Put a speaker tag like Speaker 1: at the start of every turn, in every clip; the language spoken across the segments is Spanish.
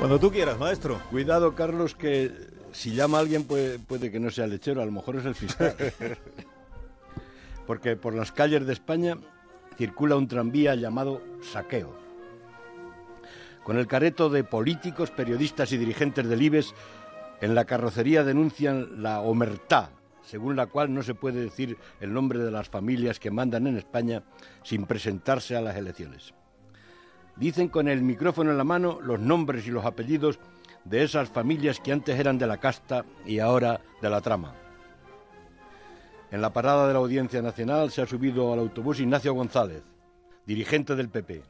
Speaker 1: Cuando tú quieras, maestro.
Speaker 2: Cuidado, Carlos, que si llama a alguien puede, puede que no sea lechero, a lo mejor es el fiscal. Porque por las calles de España circula un tranvía llamado Saqueo. Con el careto de políticos, periodistas y dirigentes del IBES, en la carrocería denuncian la omertá, según la cual no se puede decir el nombre de las familias que mandan en España sin presentarse a las elecciones. Dicen con el micrófono en la mano los nombres y los apellidos de esas familias que antes eran de la casta y ahora de la trama. En la parada de la Audiencia Nacional se ha subido al autobús Ignacio González, dirigente del PP.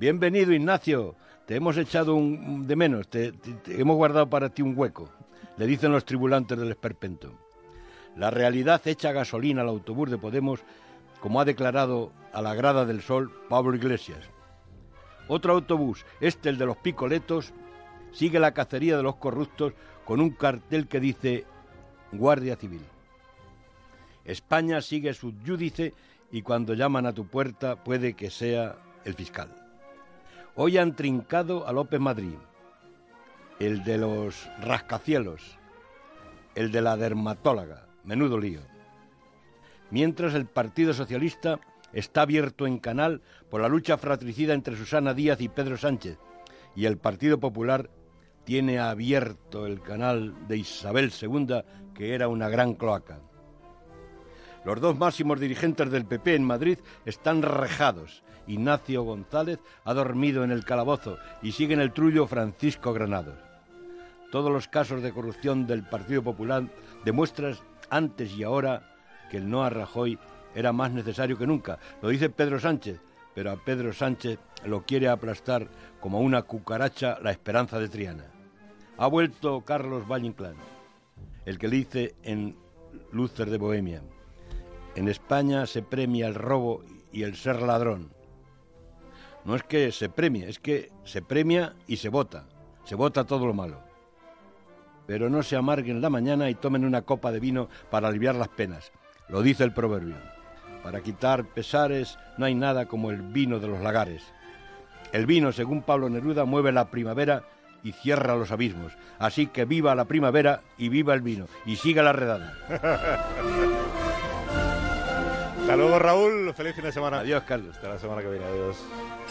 Speaker 2: Bienvenido, Ignacio. Te hemos echado un, de menos, te, hemos guardado para ti un hueco, le dicen los tribulantes del esperpento. La realidad echa gasolina al autobús de Podemos, como ha declarado a la grada del Sol Pablo Iglesias. Otro autobús, este el de los picoletos, sigue la cacería de los corruptos con un cartel que dice Guardia Civil. España sigue su yúdice y cuando llaman a tu puerta puede que sea el fiscal. Hoy han trincado a López Madrid, el de los rascacielos, el de la dermatóloga, menudo lío. Mientras el Partido Socialista está abierto en canal por la lucha fratricida entre Susana Díaz y Pedro Sánchez, y el Partido Popular tiene abierto el canal de Isabel II, que era una gran cloaca. Los dos máximos dirigentes del PP en Madrid están rejados. Ignacio González ha dormido en el calabozo y sigue en el trullo Francisco Granados. Todos los casos de corrupción del Partido Popular demuestran antes y ahora que el no a Rajoy era más necesario que nunca. Lo dice Pedro Sánchez, pero a Pedro Sánchez lo quiere aplastar como una cucaracha la esperanza de Triana. Ha vuelto Carlos Valle el que le dice en Luther de Bohemia, en España se premia el robo y el ser ladrón. No es que se premie, es que se premia y se vota. Se vota todo lo malo. Pero no se amarguen la mañana y tomen una copa de vino para aliviar las penas. Lo dice el proverbio. Para quitar pesares no hay nada como el vino de los lagares. El vino, según Pablo Neruda, mueve la primavera y cierra los abismos. Así que viva la primavera y viva el vino. Y siga la redada.
Speaker 1: Hasta luego, Raúl. Feliz fin de semana.
Speaker 2: Adiós, Carlos.
Speaker 1: Hasta la semana que viene. Adiós.